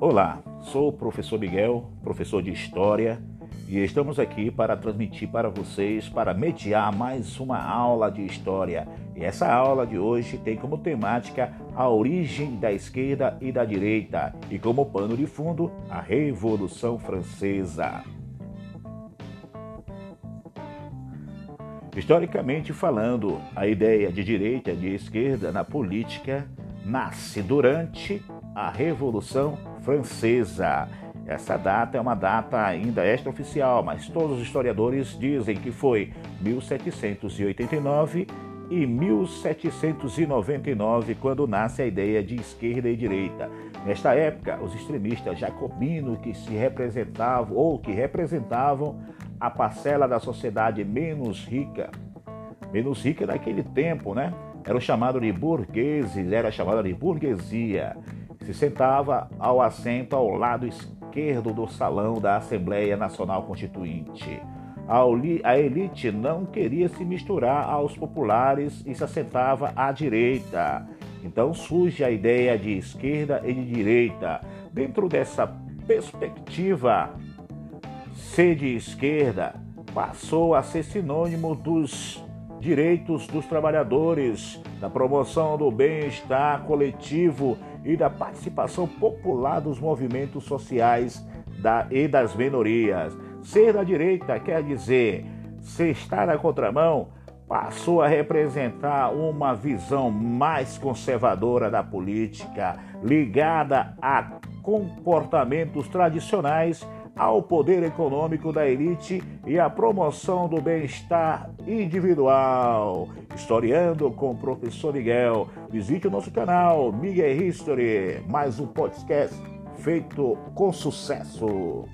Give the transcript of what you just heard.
Olá, sou o professor Miguel, professor de História, e estamos aqui para transmitir para vocês, para mediar mais uma aula de História. E essa aula de hoje tem como temática a origem da esquerda e da direita, e como pano de fundo, a Revolução Francesa. Historicamente falando, a ideia de direita e de esquerda na política nasce durante a Revolução Francesa. Essa data é uma data ainda extraoficial, mas todos os historiadores dizem que foi 1789 e 1799, quando nasce a ideia de esquerda e direita. Nesta época, os extremistas jacobinos que se representavam ou que representavam a parcela da sociedade menos rica, menos rica daquele tempo, né? Eram chamados de burgueses, era chamada de burguesia. Se sentava ao assento ao lado esquerdo do salão da Assembleia Nacional Constituinte. A elite não queria se misturar aos populares e se assentava à direita. Então surge a ideia de esquerda e de direita. Dentro dessa perspectiva, ser de esquerda passou a ser sinônimo dos direitos dos trabalhadores, da promoção do bem-estar coletivo e da participação popular dos movimentos sociais da, e das minorias. Ser da direita quer dizer se estar na contramão passou a representar uma visão mais conservadora da política, ligada a comportamentos tradicionais, ao poder econômico da elite e à promoção do bem-estar individual. Historiando com o professor Miguel. Visite o nosso canal Miguel History, mais um podcast feito com sucesso.